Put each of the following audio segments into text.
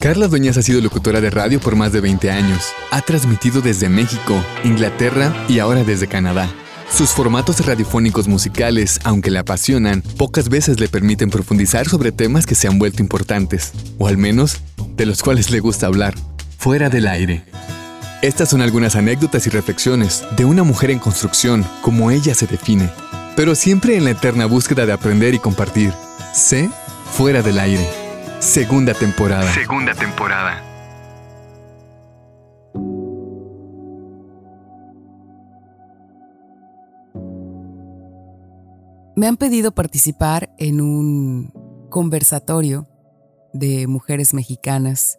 Carla Dueñas ha sido locutora de radio por más de 20 años. Ha transmitido desde México, Inglaterra y ahora desde Canadá. Sus formatos radiofónicos musicales, aunque le apasionan, pocas veces le permiten profundizar sobre temas que se han vuelto importantes, o al menos de los cuales le gusta hablar, fuera del aire. Estas son algunas anécdotas y reflexiones de una mujer en construcción, como ella se define, pero siempre en la eterna búsqueda de aprender y compartir. Sé fuera del aire. Segunda temporada. Segunda temporada. Me han pedido participar en un conversatorio de mujeres mexicanas,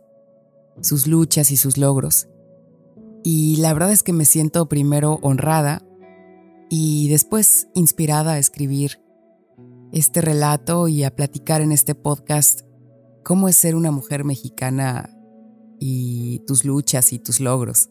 sus luchas y sus logros. Y la verdad es que me siento primero honrada y después inspirada a escribir este relato y a platicar en este podcast cómo es ser una mujer mexicana y tus luchas y tus logros.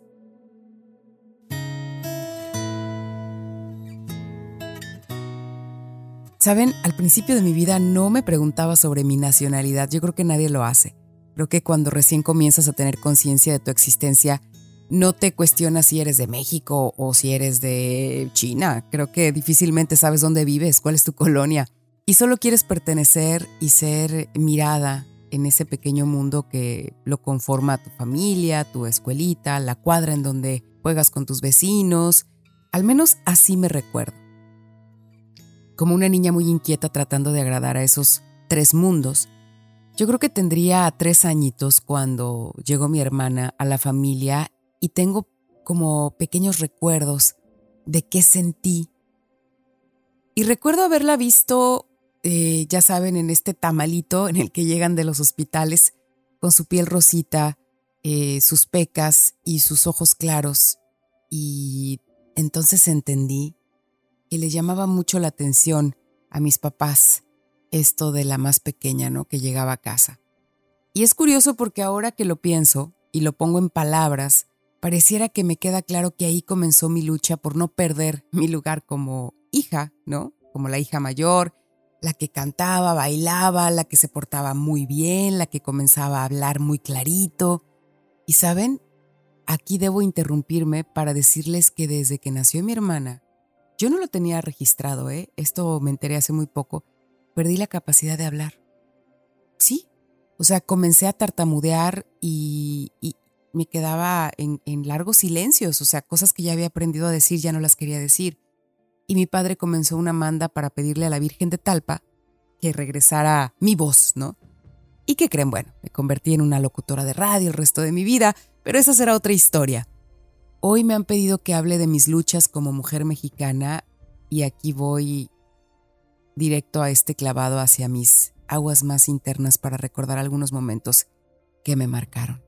Saben, al principio de mi vida no me preguntaba sobre mi nacionalidad, yo creo que nadie lo hace. Creo que cuando recién comienzas a tener conciencia de tu existencia, no te cuestionas si eres de México o si eres de China. Creo que difícilmente sabes dónde vives, cuál es tu colonia. Y solo quieres pertenecer y ser mirada en ese pequeño mundo que lo conforma tu familia, tu escuelita, la cuadra en donde juegas con tus vecinos. Al menos así me recuerdo. Como una niña muy inquieta tratando de agradar a esos tres mundos. Yo creo que tendría tres añitos cuando llegó mi hermana a la familia y tengo como pequeños recuerdos de qué sentí. Y recuerdo haberla visto eh, ya saben, en este tamalito en el que llegan de los hospitales con su piel rosita, eh, sus pecas y sus ojos claros. Y entonces entendí que le llamaba mucho la atención a mis papás esto de la más pequeña, ¿no? Que llegaba a casa. Y es curioso porque ahora que lo pienso y lo pongo en palabras, pareciera que me queda claro que ahí comenzó mi lucha por no perder mi lugar como hija, ¿no? Como la hija mayor, la que cantaba, bailaba, la que se portaba muy bien, la que comenzaba a hablar muy clarito. Y saben, aquí debo interrumpirme para decirles que desde que nació mi hermana, yo no lo tenía registrado, ¿eh? esto me enteré hace muy poco, perdí la capacidad de hablar. Sí, o sea, comencé a tartamudear y, me quedaba en, en largos silencios, o sea, cosas que ya había aprendido a decir ya no las quería decir y mi padre comenzó una manda para pedirle a la Virgen de Talpa que regresara mi voz, ¿no? ¿Y qué creen? Bueno, me convertí en una locutora de radio el resto de mi vida, pero esa será otra historia. Hoy me han pedido que hable de mis luchas como mujer mexicana y aquí voy directo a este clavado hacia mis aguas más internas para recordar algunos momentos que me marcaron.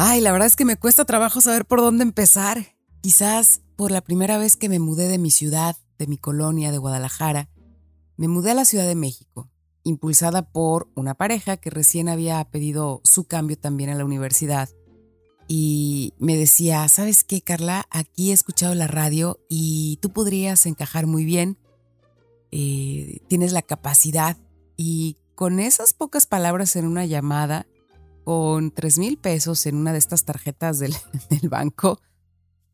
Ay, la verdad es que me cuesta trabajo saber por dónde empezar. Quizás por la primera vez que me mudé de mi ciudad, de mi colonia de Guadalajara, me mudé a la Ciudad de México, impulsada por una pareja que recién había pedido su cambio también a la universidad. Y me decía, ¿sabes qué, Carla? Aquí he escuchado la radio y tú podrías encajar muy bien. Eh, tienes la capacidad. Y con esas pocas palabras en una llamada, con tres mil pesos en una de estas tarjetas del, del banco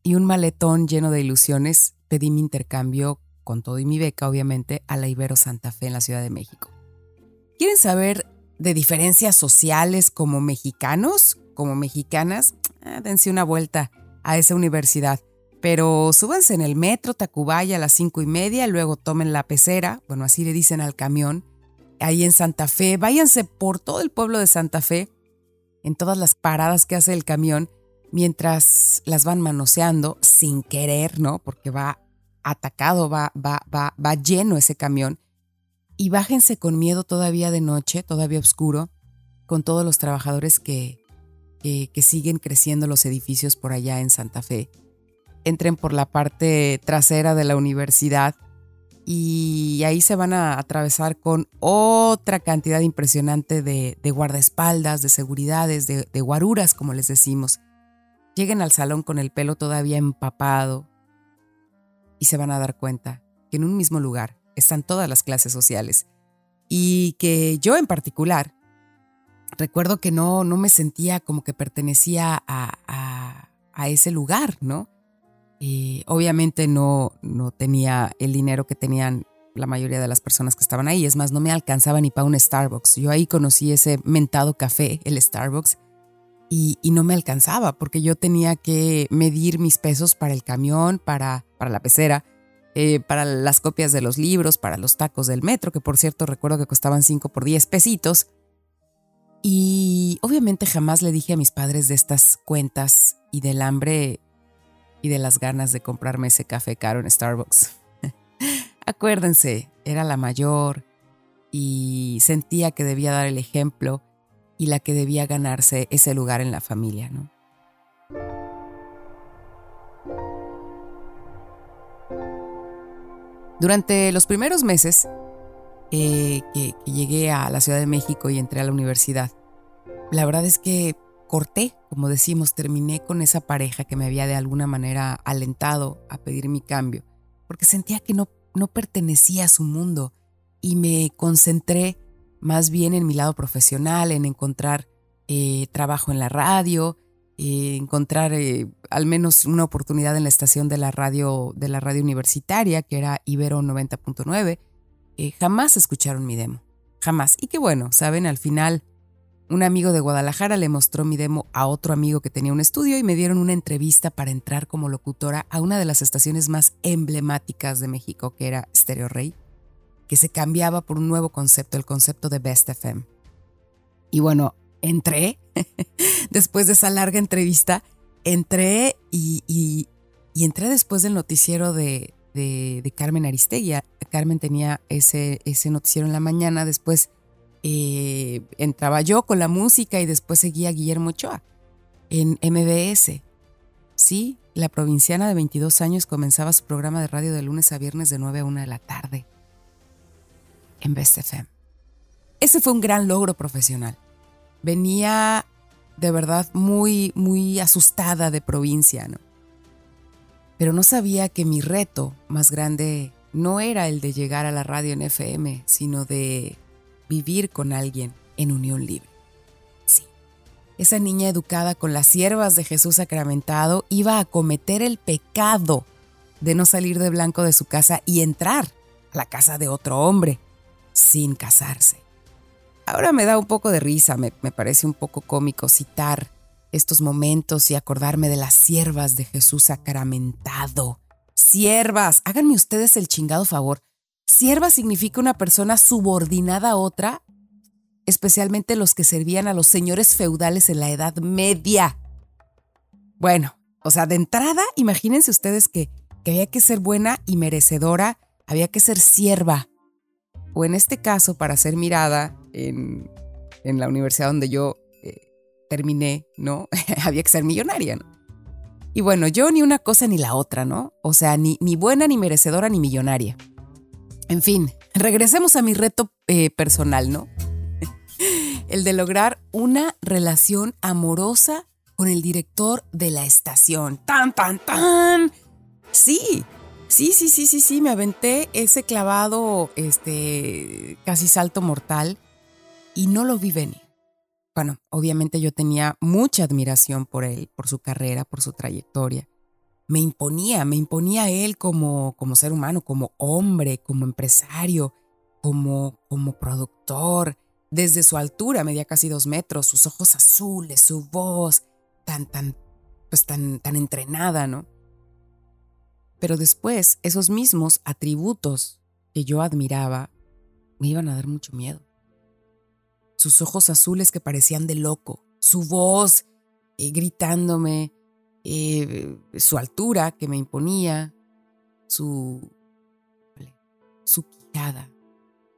y un maletón lleno de ilusiones, pedí mi intercambio con todo y mi beca, obviamente, a la Ibero Santa Fe en la Ciudad de México. ¿Quieren saber de diferencias sociales como mexicanos, como mexicanas? Ah, dense una vuelta a esa universidad. Pero súbanse en el metro Tacubaya a las cinco y media, luego tomen la pecera, bueno, así le dicen al camión, ahí en Santa Fe. Váyanse por todo el pueblo de Santa Fe en todas las paradas que hace el camión mientras las van manoseando sin querer, ¿no? Porque va atacado, va, va, va, va lleno ese camión. Y bájense con miedo todavía de noche, todavía oscuro, con todos los trabajadores que, que, que siguen creciendo los edificios por allá en Santa Fe. Entren por la parte trasera de la universidad y ahí se van a atravesar con otra cantidad impresionante de, guardaespaldas, de seguridades, de, guaruras, como les decimos. Lleguen al salón con el pelo todavía empapado y se van a dar cuenta que en un mismo lugar están todas las clases sociales y que yo en particular recuerdo que no, no me sentía como que pertenecía a, a, ese lugar, ¿no? Obviamente no, no tenía el dinero que tenían la mayoría de las personas que estaban ahí. Es más, no me alcanzaba ni para un Starbucks. Yo ahí conocí ese mentado café, el Starbucks, y, no me alcanzaba porque yo tenía que medir mis pesos para el camión, para, para la pecera, eh, para las copias de los libros, para los tacos del metro, que por cierto recuerdo que costaban 5 por 10 pesitos. Y obviamente jamás le dije a mis padres de estas cuentas y del hambre de las ganas de comprarme ese café caro en Starbucks. Acuérdense, era la mayor y sentía que debía dar el ejemplo y la que debía ganarse ese lugar en la familia, ¿no? Durante los primeros meses eh, que llegué a la Ciudad de México y entré a la universidad, la verdad es que corté, como decimos, terminé con esa pareja que me había de alguna manera alentado a pedir mi cambio, porque sentía que no no pertenecía a su mundo y me concentré más bien en mi lado profesional, en encontrar eh, trabajo en la radio, eh, encontrar eh, al menos una oportunidad en la estación de la radio de la radio universitaria, que era Ibero 90.9. jamás escucharon mi demo, jamás. Y qué bueno, saben, al final un amigo de Guadalajara le mostró mi demo a otro amigo que tenía un estudio y me dieron una entrevista para entrar como locutora a una de las estaciones más emblemáticas de México, que era Stereo Rey, que se cambiaba por un nuevo concepto, el concepto de Best FM. Y bueno, entré, después de esa larga entrevista, entré y, entré después del noticiero de, de, Carmen Aristegui. Carmen tenía ese, ese noticiero en la mañana, después eh, entraba yo con la música y después seguía Guillermo Ochoa en MBS. Sí, la provinciana de 22 años comenzaba su programa de radio de lunes a viernes de 9 a 1 de la tarde en Best FM. Ese fue un gran logro profesional. Venía de verdad muy, muy asustada de provincia, ¿no? Pero no sabía que mi reto más grande no era el de llegar a la radio en FM, sino de vivir con alguien en unión libre. Sí, esa niña educada con las siervas de Jesús sacramentado iba a cometer el pecado de no salir de blanco de su casa y entrar a la casa de otro hombre sin casarse. Ahora me da un poco de risa, me, me parece un poco cómico citar estos momentos y acordarme de las siervas de Jesús sacramentado. Siervas, háganme ustedes el chingado favor. Sierva significa una persona subordinada a otra, especialmente los que servían a los señores feudales en la Edad Media. Bueno, o sea, de entrada, imagínense ustedes que, había que ser buena y merecedora, había que ser sierva. O en este caso, para ser mirada en, la universidad donde yo eh, terminé, ¿no? había que ser millonaria, ¿no? Y bueno, yo ni una cosa ni la otra, ¿no? O sea, ni, ni buena, ni merecedora, ni millonaria. En fin, regresemos a mi reto eh, personal, ¿no? el de lograr una relación amorosa con el director de la estación. ¡Tan, tan, tan! Sí, sí, sí, sí, sí, sí, me aventé ese clavado, este, casi salto mortal y no lo vi venir. Bueno, obviamente yo tenía mucha admiración por él, por su carrera, por su trayectoria me imponía, me imponía él como, como ser humano, como hombre, como empresario, como, como productor. Desde su altura, medía casi dos metros, sus ojos azules, su voz tan, tan, pues tan, tan entrenada, ¿no? Pero después, esos mismos atributos que yo admiraba me iban a dar mucho miedo. Sus ojos azules que parecían de loco, su voz eh, gritándome, eh, su altura que me imponía, su, su quijada.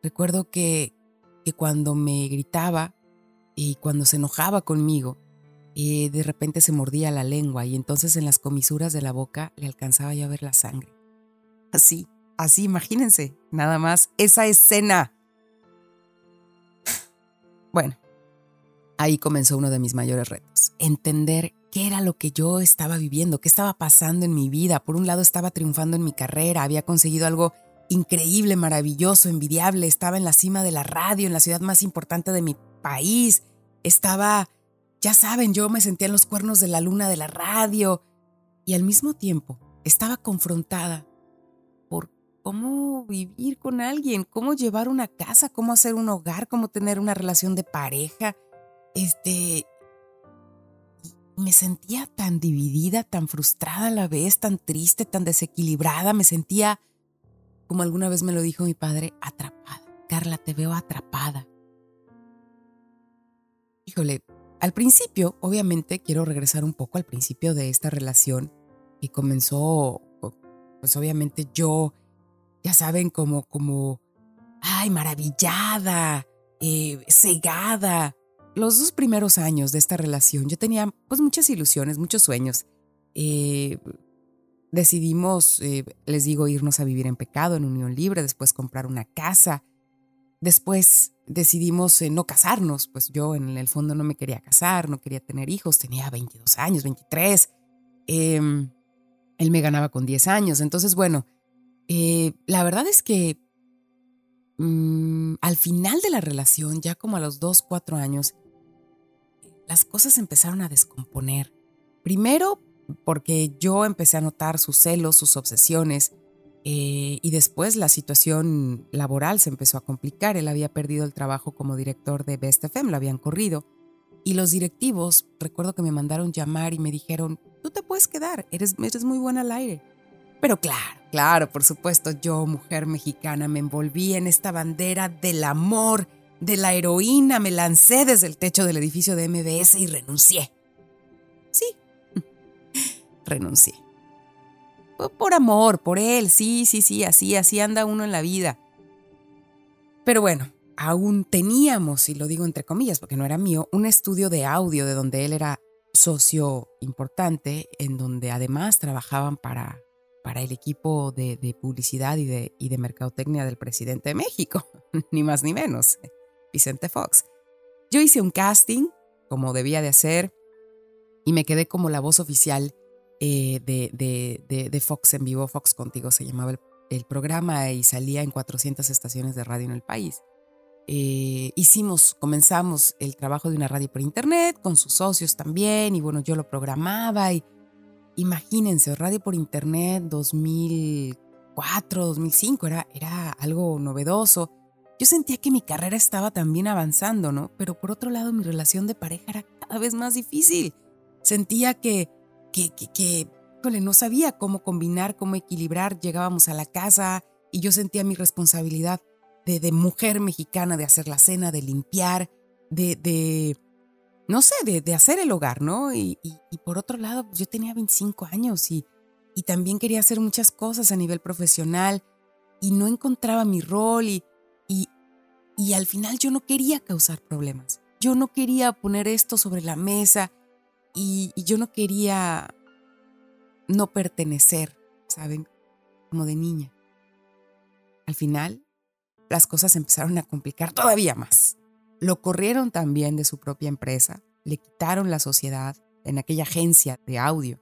Recuerdo que, que cuando me gritaba y cuando se enojaba conmigo, eh, de repente se mordía la lengua y entonces en las comisuras de la boca le alcanzaba ya a ver la sangre. Así, así, imagínense, nada más esa escena. Bueno, ahí comenzó uno de mis mayores retos, entender qué era lo que yo estaba viviendo, qué estaba pasando en mi vida. Por un lado estaba triunfando en mi carrera, había conseguido algo increíble, maravilloso, envidiable, estaba en la cima de la radio, en la ciudad más importante de mi país, estaba, ya saben, yo me sentía en los cuernos de la luna de la radio y al mismo tiempo estaba confrontada por cómo vivir con alguien, cómo llevar una casa, cómo hacer un hogar, cómo tener una relación de pareja. Este, me sentía tan dividida, tan frustrada a la vez, tan triste, tan desequilibrada, me sentía como alguna vez me lo dijo mi padre, atrapada. Carla, te veo atrapada. Híjole, al principio, obviamente, quiero regresar un poco al principio de esta relación que comenzó, pues obviamente yo, ya saben, como, como, ay, maravillada, eh, cegada. Los dos primeros años de esta relación, yo tenía pues muchas ilusiones, muchos sueños. Eh, Decidimos, eh, les digo, irnos a vivir en pecado, en unión libre, después comprar una casa. Después decidimos eh, no casarnos, pues yo en el fondo no me quería casar, no quería tener hijos, tenía 22 años, 23. Em, él me ganaba con 10 años. Entonces, bueno, la verdad es que mm, al final de la relación, ya como a los 2, 4 años, las cosas empezaron a descomponer. Primero porque yo empecé a notar sus celos, sus obsesiones, eh, y después la situación laboral se empezó a complicar. Él había perdido el trabajo como director de Best FM, lo habían corrido. Y los directivos, recuerdo que me mandaron llamar y me dijeron, tú te puedes quedar, eres, eres muy buena al aire. Pero claro, claro, por supuesto, yo, mujer mexicana, me envolví en esta bandera del amor, de la heroína, me lancé desde el techo del edificio de MBS y renuncié. Sí, renuncié. Por amor, por él, sí, sí, sí, así, así anda uno en la vida. Pero bueno, aún teníamos, y lo digo entre comillas porque no era mío, un estudio de audio de donde él era socio importante, en donde además trabajaban para, para el equipo de, publicidad y de, y de mercadotecnia del presidente de México, ni más ni menos, Vicente Fox. Yo hice un casting, como debía de hacer, y me quedé como la voz oficial eh, de, de, Fox en vivo, Fox contigo se llamaba el, programa y salía en 400 estaciones de radio en el país. Eh, hicimos, comenzamos el trabajo de una radio por internet con sus socios también y bueno, yo lo programaba y imagínense, radio por internet 2004, 2005 era, era algo novedoso. Yo sentía que mi carrera estaba también avanzando, ¿no? Pero por otro lado mi relación de pareja era cada vez más difícil. Sentía que que, que, no sabía cómo combinar, cómo equilibrar. Llegábamos a la casa y yo sentía mi responsabilidad de, mujer mexicana, de hacer la cena, de limpiar, de, de no sé, de, hacer el hogar, ¿no? Y, por otro lado, pues, yo tenía 25 años y también quería hacer muchas cosas a nivel profesional y no encontraba mi rol y, y, y al final yo no quería causar problemas. Yo no quería poner esto sobre la mesa y, yo no quería no pertenecer, ¿saben? Como de niña. Al final, las cosas empezaron a complicar todavía más. Lo corrieron también de su propia empresa, le quitaron la sociedad en aquella agencia de audio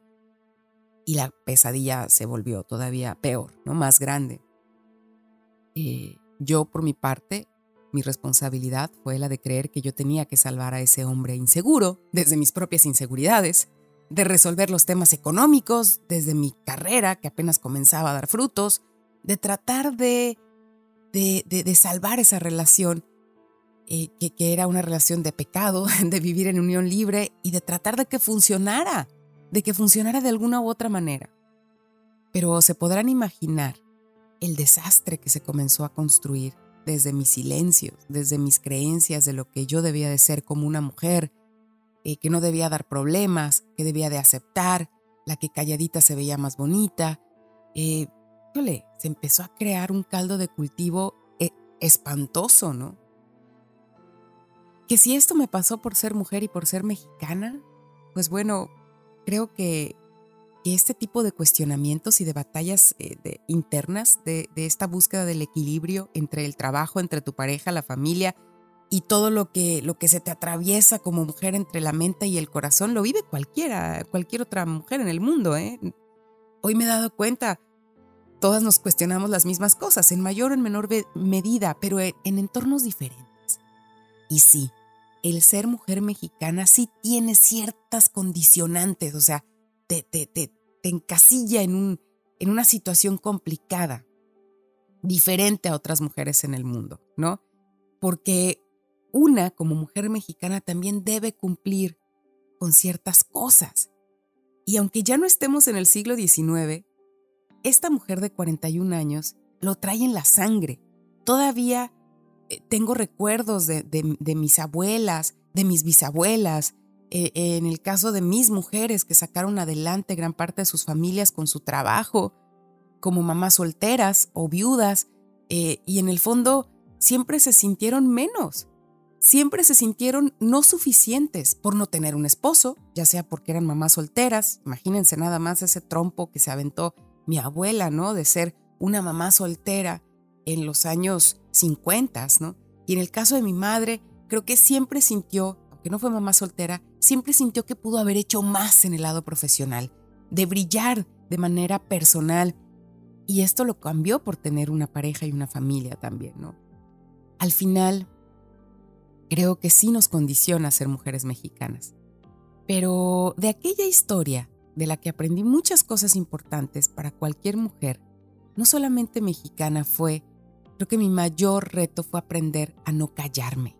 y la pesadilla se volvió todavía peor, ¿no? Más grande. Eh, yo, por mi parte, mi responsabilidad fue la de creer que yo tenía que salvar a ese hombre inseguro desde mis propias inseguridades, de resolver los temas económicos desde mi carrera que apenas comenzaba a dar frutos, de tratar de, de, salvar esa relación eh, que, que era una relación de pecado, de vivir en unión libre y de tratar de que funcionara, de que funcionara de alguna u otra manera. Pero se podrán imaginar el desastre que se comenzó a construir desde mis silencios, desde mis creencias de lo que yo debía de ser como una mujer, eh, que no debía dar problemas, que debía de aceptar, la que calladita se veía más bonita. Eh, se empezó a crear un caldo de cultivo eh, espantoso, ¿no? Que si esto me pasó por ser mujer y por ser mexicana, pues bueno, creo que que este tipo de cuestionamientos y de batallas eh, internas, de, esta búsqueda del equilibrio entre el trabajo, entre tu pareja, la familia y todo lo que, lo que se te atraviesa como mujer entre la mente y el corazón lo vive cualquiera, cualquier otra mujer en el mundo. ¿eh? Hoy me he dado cuenta, todas nos cuestionamos las mismas cosas, en mayor o en menor medida, pero en, entornos diferentes. Y sí, el ser mujer mexicana sí tiene ciertas condicionantes, o sea, te, te, te, te encasilla en, un, en una situación complicada, diferente a otras mujeres en el mundo, ¿no? Porque una como mujer mexicana también debe cumplir con ciertas cosas. Y aunque ya no estemos en el siglo XIX, esta mujer de 41 años lo trae en la sangre. Todavía eh, tengo recuerdos de, mis abuelas, de mis bisabuelas, eh, en el caso de mis mujeres que sacaron adelante gran parte de sus familias con su trabajo, como mamás solteras o viudas, eh, y en el fondo siempre se sintieron menos siempre se sintieron no suficientes por no tener un esposo, ya sea porque eran mamás solteras, imagínense nada más ese trompo que se aventó mi abuela, ¿no? De ser una mamá soltera en los años 50, ¿no? Y en el caso de mi madre, creo que siempre sintió, aunque no fue mamá soltera, siempre sintió que pudo haber hecho más en el lado profesional, de brillar de manera personal. Y esto lo cambió por tener una pareja y una familia también, ¿no? Al final, creo que sí nos condiciona ser mujeres mexicanas. Pero de aquella historia, de la que aprendí muchas cosas importantes para cualquier mujer, no solamente mexicana fue, creo que mi mayor reto fue aprender a no callarme.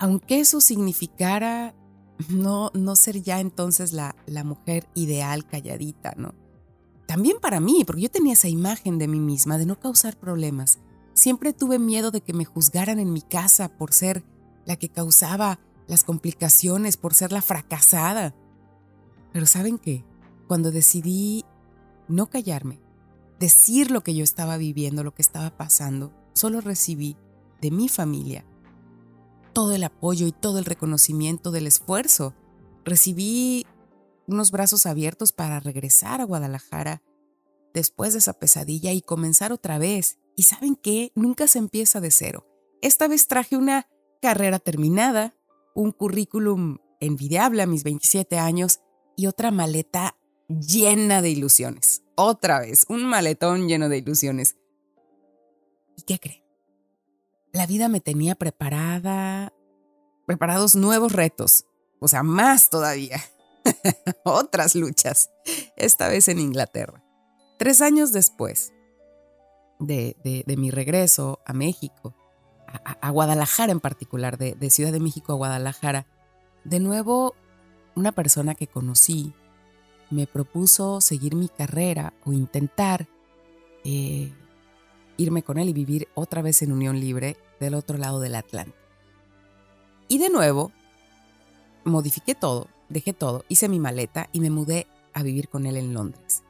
Aunque eso significara no, no ser ya entonces la, la mujer ideal calladita, ¿no? También para mí, porque yo tenía esa imagen de mí misma de no causar problemas. Siempre tuve miedo de que me juzgaran en mi casa por ser la que causaba las complicaciones por ser la fracasada. Pero ¿saben qué? Cuando decidí no callarme, decir lo que yo estaba viviendo, lo que estaba pasando, solo recibí de mi familia todo el apoyo y todo el reconocimiento del esfuerzo. Recibí unos brazos abiertos para regresar a Guadalajara después de esa pesadilla y comenzar otra vez. Y saben qué, nunca se empieza de cero. Esta vez traje una carrera terminada, un currículum envidiable a mis 27 años y otra maleta llena de ilusiones. Otra vez, un maletón lleno de ilusiones. ¿Y qué creen? La vida me tenía preparada, preparados nuevos retos, o sea, más todavía. Otras luchas, esta vez en Inglaterra. Tres años después de, mi regreso a México, a, Guadalajara en particular, de, Ciudad de México a Guadalajara, de nuevo una persona que conocí me propuso seguir mi carrera o intentar eh, irme con él y vivir otra vez en unión libre del otro lado del Atlántico. Y de nuevo, modifiqué todo, dejé todo, hice mi maleta y me mudé a vivir con él en Londres.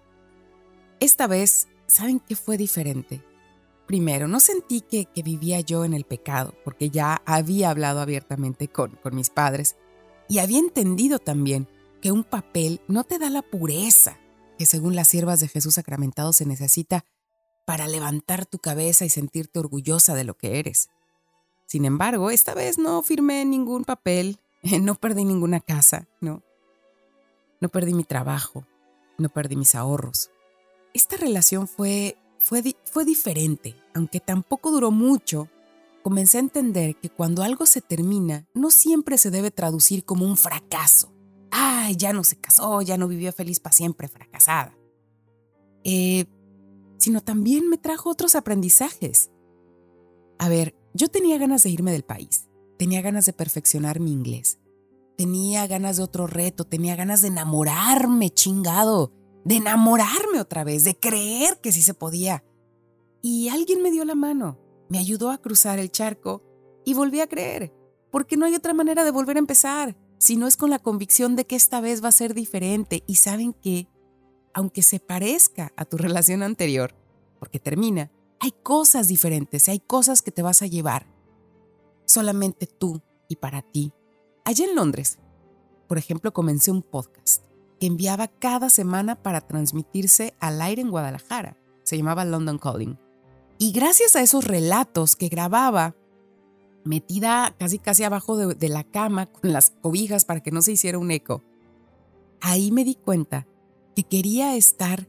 Esta vez, ¿saben qué fue diferente? Primero, no sentí que, vivía yo en el pecado, porque ya había hablado abiertamente con, con mis padres y había entendido también que un papel no te da la pureza que según las siervas de Jesús sacramentado se necesita para levantar tu cabeza y sentirte orgullosa de lo que eres. Sin embargo, esta vez no firmé ningún papel, no perdí ninguna casa, no. No perdí mi trabajo, no perdí mis ahorros. Esta relación fue fue, diferente, aunque tampoco duró mucho. Comencé a entender que cuando algo se termina, no siempre se debe traducir como un fracaso. Ay, ya no se casó, ya no vivió feliz para siempre, fracasada. Eh, sino también me trajo otros aprendizajes. A ver, yo tenía ganas de irme del país, tenía ganas de perfeccionar mi inglés, tenía ganas de otro reto, tenía ganas de enamorarme, chingado de enamorarme otra vez, de creer que sí se podía. Y alguien me dio la mano, me ayudó a cruzar el charco y volví a creer, porque no hay otra manera de volver a empezar, si no es con la convicción de que esta vez va a ser diferente. Y saben que, aunque se parezca a tu relación anterior, porque termina, hay cosas diferentes, hay cosas que te vas a llevar. Solamente tú y para ti. Allá en Londres, por ejemplo, comencé un podcast que enviaba cada semana para transmitirse al aire en Guadalajara. Se llamaba London Calling. Y gracias a esos relatos que grababa, metida casi casi abajo de, la cama con las cobijas para que no se hiciera un eco. Ahí me di cuenta que quería estar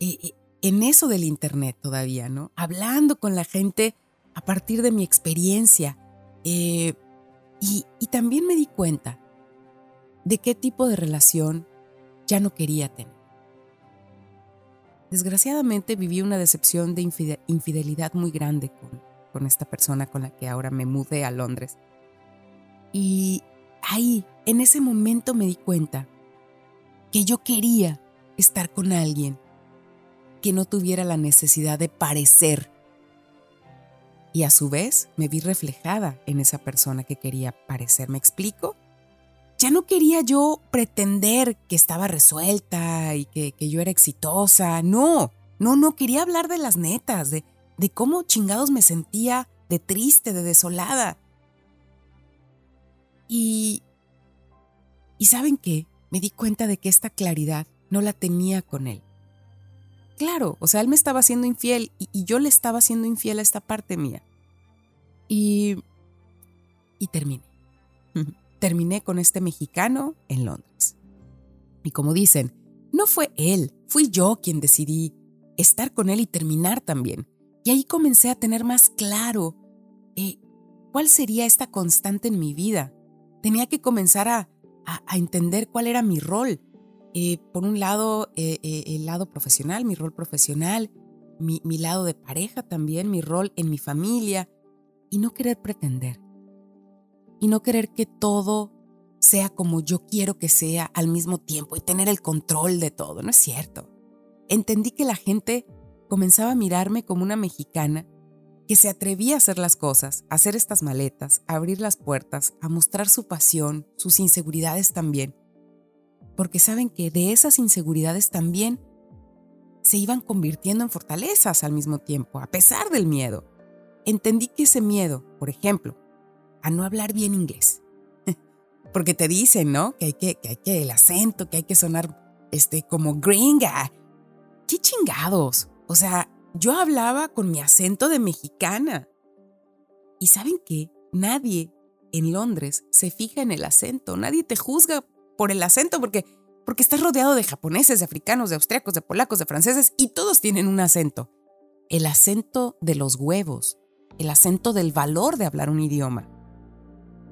eh, eh, en eso del Internet todavía, ¿no? Hablando con la gente a partir de mi experiencia. Eh, y, también me di cuenta de qué tipo de relación ya no quería tener. Desgraciadamente viví una decepción de infidelidad muy grande con, con esta persona con la que ahora me mudé a Londres. Y ahí, en ese momento me di cuenta que yo quería estar con alguien que no tuviera la necesidad de parecer. Y a su vez me vi reflejada en esa persona que quería parecer. ¿Me explico? Ya no quería yo pretender que estaba resuelta y que, que yo era exitosa. No, no, no, quería hablar de las netas, de, de cómo chingados me sentía de triste, de desolada. Y... ¿Y saben qué? Me di cuenta de que esta claridad no la tenía con él. Claro, o sea, él me estaba haciendo infiel y, yo le estaba haciendo infiel a esta parte mía. Y... Y terminé. terminé con este mexicano en Londres. Y como dicen, no fue él, fui yo quien decidí estar con él y terminar también. Y ahí comencé a tener más claro eh, cuál sería esta constante en mi vida. Tenía que comenzar a, entender cuál era mi rol. Eh, por un lado, eh, el lado profesional, mi rol profesional, mi, mi lado de pareja también, mi rol en mi familia, y no querer pretender. Y no querer que todo sea como yo quiero que sea al mismo tiempo y tener el control de todo. No es cierto. Entendí que la gente comenzaba a mirarme como una mexicana que se atrevía a hacer las cosas, a hacer estas maletas, a abrir las puertas, a mostrar su pasión, sus inseguridades también. Porque saben que de esas inseguridades también se iban convirtiendo en fortalezas al mismo tiempo, a pesar del miedo. Entendí que ese miedo, por ejemplo, a no hablar bien inglés, porque te dicen, ¿no? Que hay que, que hay que el acento, que hay que sonar este como gringa. ¿Qué chingados? O sea, yo hablaba con mi acento de mexicana. ¿Y saben qué? Nadie en Londres se fija en el acento, nadie te juzga por el acento porque porque estás rodeado de japoneses, de africanos, de austriacos, de polacos, de franceses y todos tienen un acento. El acento de los huevos, el acento del valor de hablar un idioma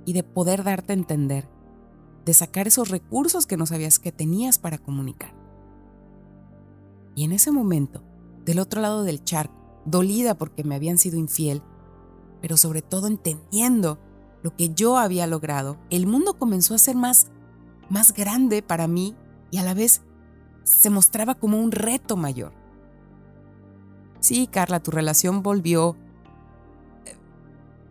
y de poder darte a entender, de sacar esos recursos que no sabías que tenías para comunicar. Y en ese momento del otro lado del charco, dolida porque me habían sido infiel, pero sobre todo entendiendo lo que yo había logrado, el mundo comenzó a ser más, más grande para mí y a la vez se mostraba como un reto mayor. Sí, Carla, tu relación volvió eh,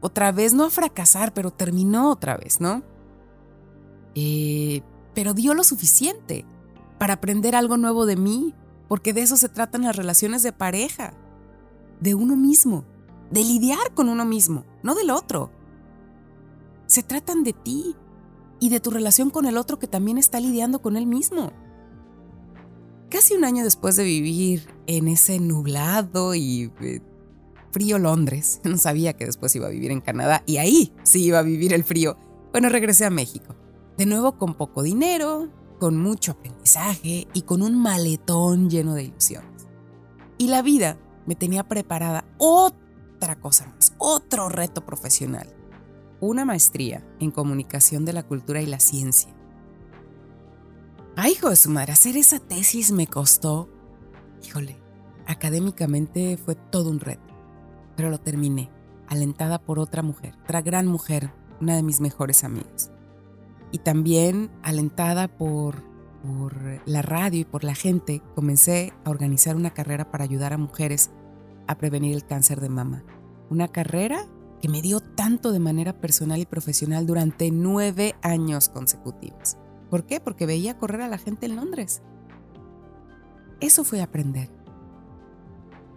otra vez, no a fracasar, pero terminó otra vez, ¿no? Eh, pero dio lo suficiente para aprender algo nuevo de mí, porque de eso se tratan las relaciones de pareja, de uno mismo, de lidiar con uno mismo, no del otro. Se tratan de ti y de tu relación con el otro que también está lidiando con él mismo. Casi un año después de vivir en ese nublado y eh, frío Londres, no sabía que después iba a vivir en Canadá y ahí sí iba a vivir el frío. Bueno, regresé a México. De nuevo con poco dinero, con mucho aprendizaje y con un maletón lleno de ilusiones. Y la vida me tenía preparada otra cosa más, otro reto profesional, una maestría en comunicación de la cultura y la ciencia. Ay, hijo de su madre, hacer esa tesis me costó, híjole, académicamente fue todo un reto, pero lo terminé, alentada por otra mujer, otra gran mujer, una de mis mejores amigas y también alentada por, por la radio y por la gente, comencé a organizar una carrera para ayudar a mujeres a prevenir el cáncer de mama. Una carrera que me dio tanto de manera personal y profesional durante nueve años consecutivos. ¿Por qué? Porque veía correr a la gente en Londres. Eso fue aprender.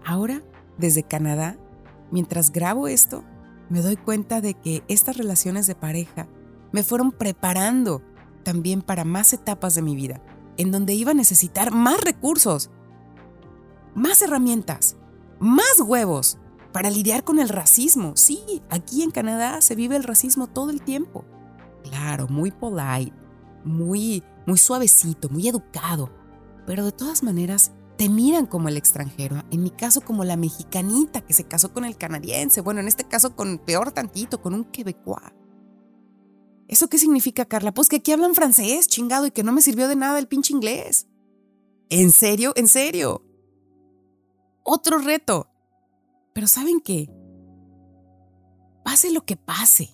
Ahora, desde Canadá, mientras grabo esto, me doy cuenta de que estas relaciones de pareja me fueron preparando también para más etapas de mi vida, en donde iba a necesitar más recursos, más herramientas, más huevos para lidiar con el racismo. Sí, aquí en Canadá se vive el racismo todo el tiempo. Claro, muy polite, muy, muy suavecito, muy educado. Pero de todas maneras, te miran como el extranjero. En mi caso, como la mexicanita que se casó con el canadiense. Bueno, en este caso, con peor tantito, con un quebecois. ¿Eso qué significa, Carla? Pues que aquí hablan francés, chingado, y que no me sirvió de nada el pinche inglés. ¿En serio? ¿En serio? Otro reto. Pero ¿saben qué? Pase lo que pase.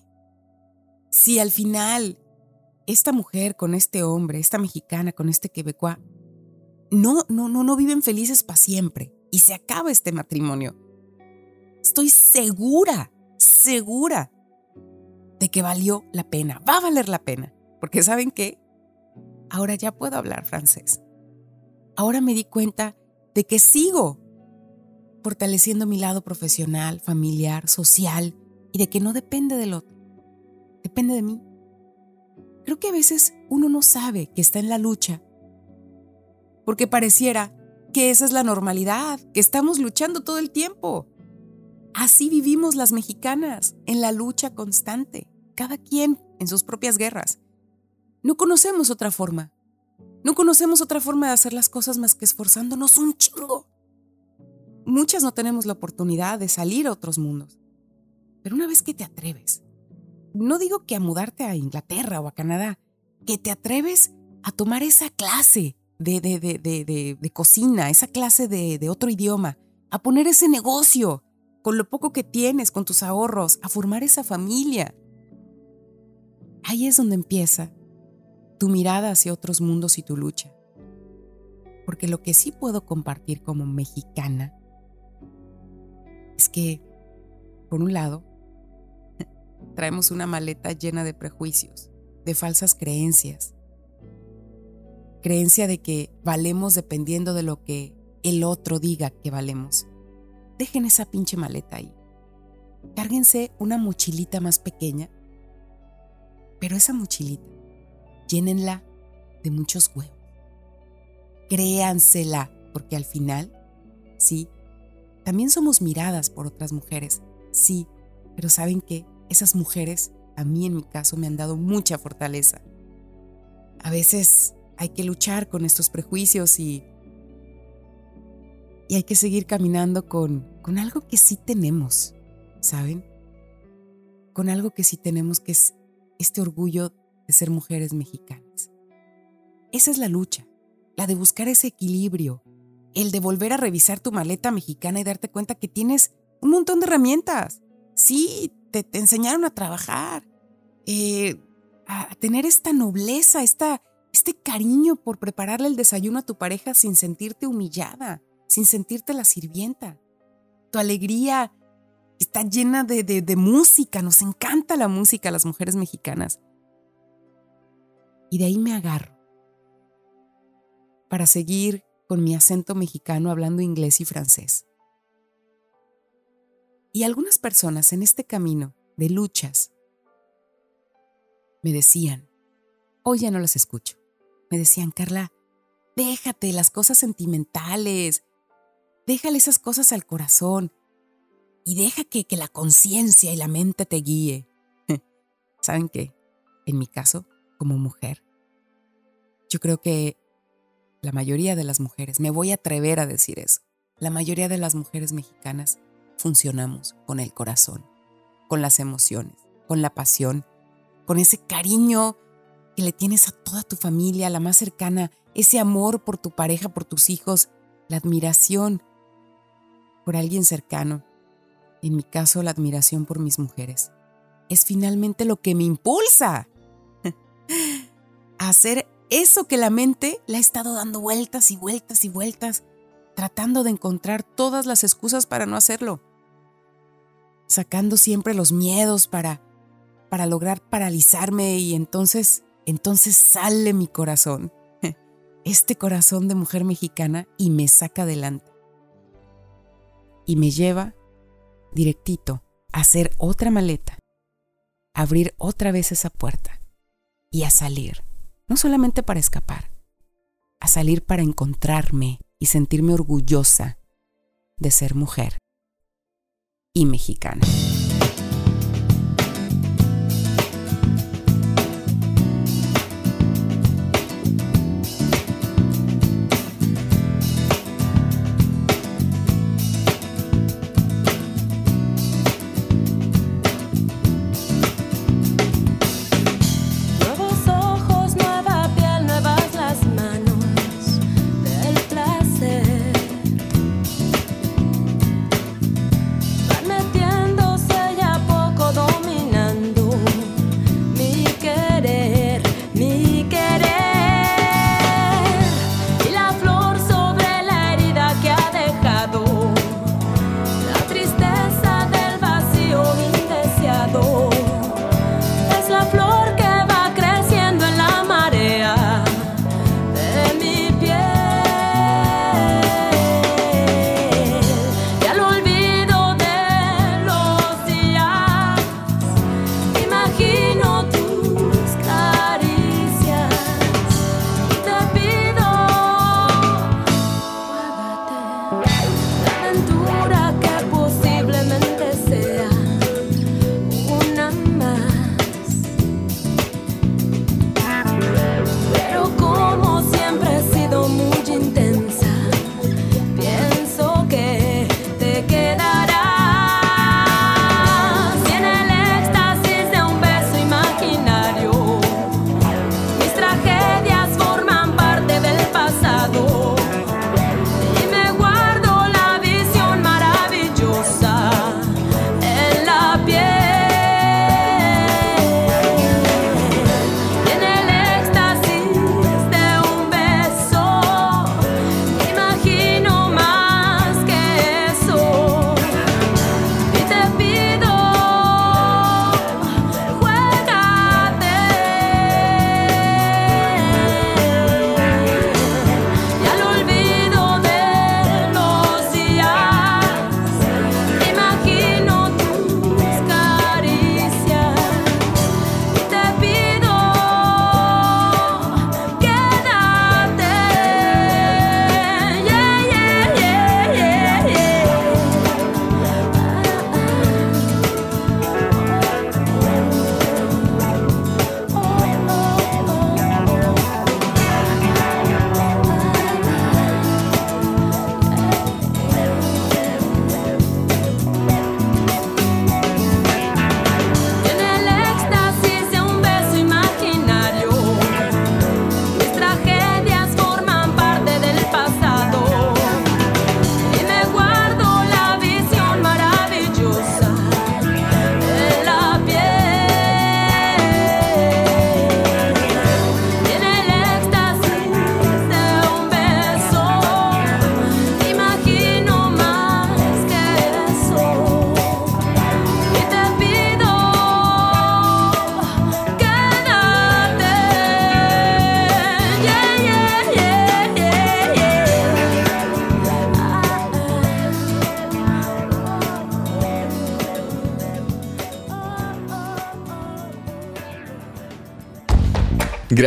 Si al final esta mujer con este hombre, esta mexicana con este quebecois, no, no, no, no viven felices para siempre y se acaba este matrimonio. Estoy segura, segura de que valió la pena, va a valer la pena, porque ¿saben qué? Ahora ya puedo hablar francés. Ahora me di cuenta de que sigo fortaleciendo mi lado profesional, familiar, social y de que no depende del otro, depende de mí. Creo que a veces uno no sabe que está en la lucha porque pareciera que esa es la normalidad, que estamos luchando todo el tiempo. Así vivimos las mexicanas, en la lucha constante, cada quien en sus propias guerras. No conocemos otra forma. No conocemos otra forma de hacer las cosas más que esforzándonos un chingo. Muchas no tenemos la oportunidad de salir a otros mundos. Pero una vez que te atreves, no digo que a mudarte a Inglaterra o a Canadá, que te atreves a tomar esa clase de, de, de, de cocina, esa clase de otro idioma, a poner ese negocio con lo poco que tienes, con tus ahorros, a formar esa familia. Ahí es donde empieza tu mirada hacia otros mundos y tu lucha. Porque lo que sí puedo compartir como mexicana es que, por un lado, traemos una maleta llena de prejuicios, de falsas creencias, creencia de que valemos dependiendo de lo que el otro diga que valemos. Dejen esa pinche maleta ahí. Cárguense una mochilita más pequeña, pero esa mochilita, llénenla de muchos huevos. Créansela, porque al final, sí, también somos miradas por otras mujeres, sí, pero ¿saben qué? Esas mujeres, a mí en mi caso, me han dado mucha fortaleza. A veces hay que luchar con estos prejuicios y, y hay que seguir caminando con, con algo que sí tenemos, ¿saben? Con algo que sí tenemos, que es este orgullo de ser mujeres mexicanas. Esa es la lucha, la de buscar ese equilibrio, el de volver a revisar tu maleta mexicana y darte cuenta que tienes un montón de herramientas. Sí, te, te enseñaron a trabajar, eh, a tener esta nobleza, esta, este cariño por prepararle el desayuno a tu pareja sin sentirte humillada, sin sentirte la sirvienta. Tu alegría está llena de, de, música, nos encanta la música a las mujeres mexicanas. Y de ahí me agarro para seguir con mi acento mexicano hablando inglés y francés. Y algunas personas en este camino de luchas me decían, hoy ya no las escucho me decían, Carla, déjate las cosas sentimentales, déjale esas cosas al corazón y deja que, que la conciencia y la mente te guíe. ¿Saben qué? En mi caso, como mujer, yo creo que la mayoría de las mujeres, me voy a atrever a decir eso, la mayoría de las mujeres mexicanas funcionamos con el corazón, con las emociones, con la pasión, con ese cariño que le tienes a toda tu familia, la más cercana, ese amor por tu pareja, por tus hijos, la admiración por alguien cercano, en mi caso la admiración por mis mujeres, es finalmente lo que me impulsa a hacer eso que la mente le ha estado dando vueltas y vueltas y vueltas, tratando de encontrar todas las excusas para no hacerlo, sacando siempre los miedos para para lograr paralizarme y entonces entonces sale mi corazón, este corazón de mujer mexicana, y me saca adelante. Y me lleva directito a hacer otra maleta, a abrir otra vez esa puerta y a salir, no solamente para escapar, a salir para encontrarme y sentirme orgullosa de ser mujer y mexicana.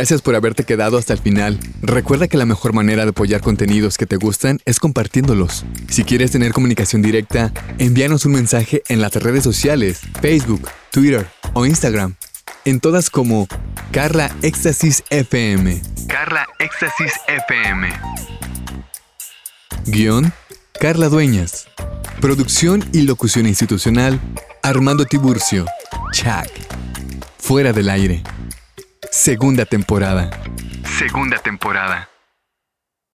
Gracias por haberte quedado hasta el final. Recuerda que la mejor manera de apoyar contenidos que te gustan es compartiéndolos. Si quieres tener comunicación directa, envíanos un mensaje en las redes sociales, Facebook, Twitter o Instagram. En todas como Carla Éxtasis FM. Carla Éxtasis FM. Guión, Carla Dueñas. Producción y locución institucional, Armando Tiburcio. Chac. Fuera del aire. Segunda temporada. Segunda temporada.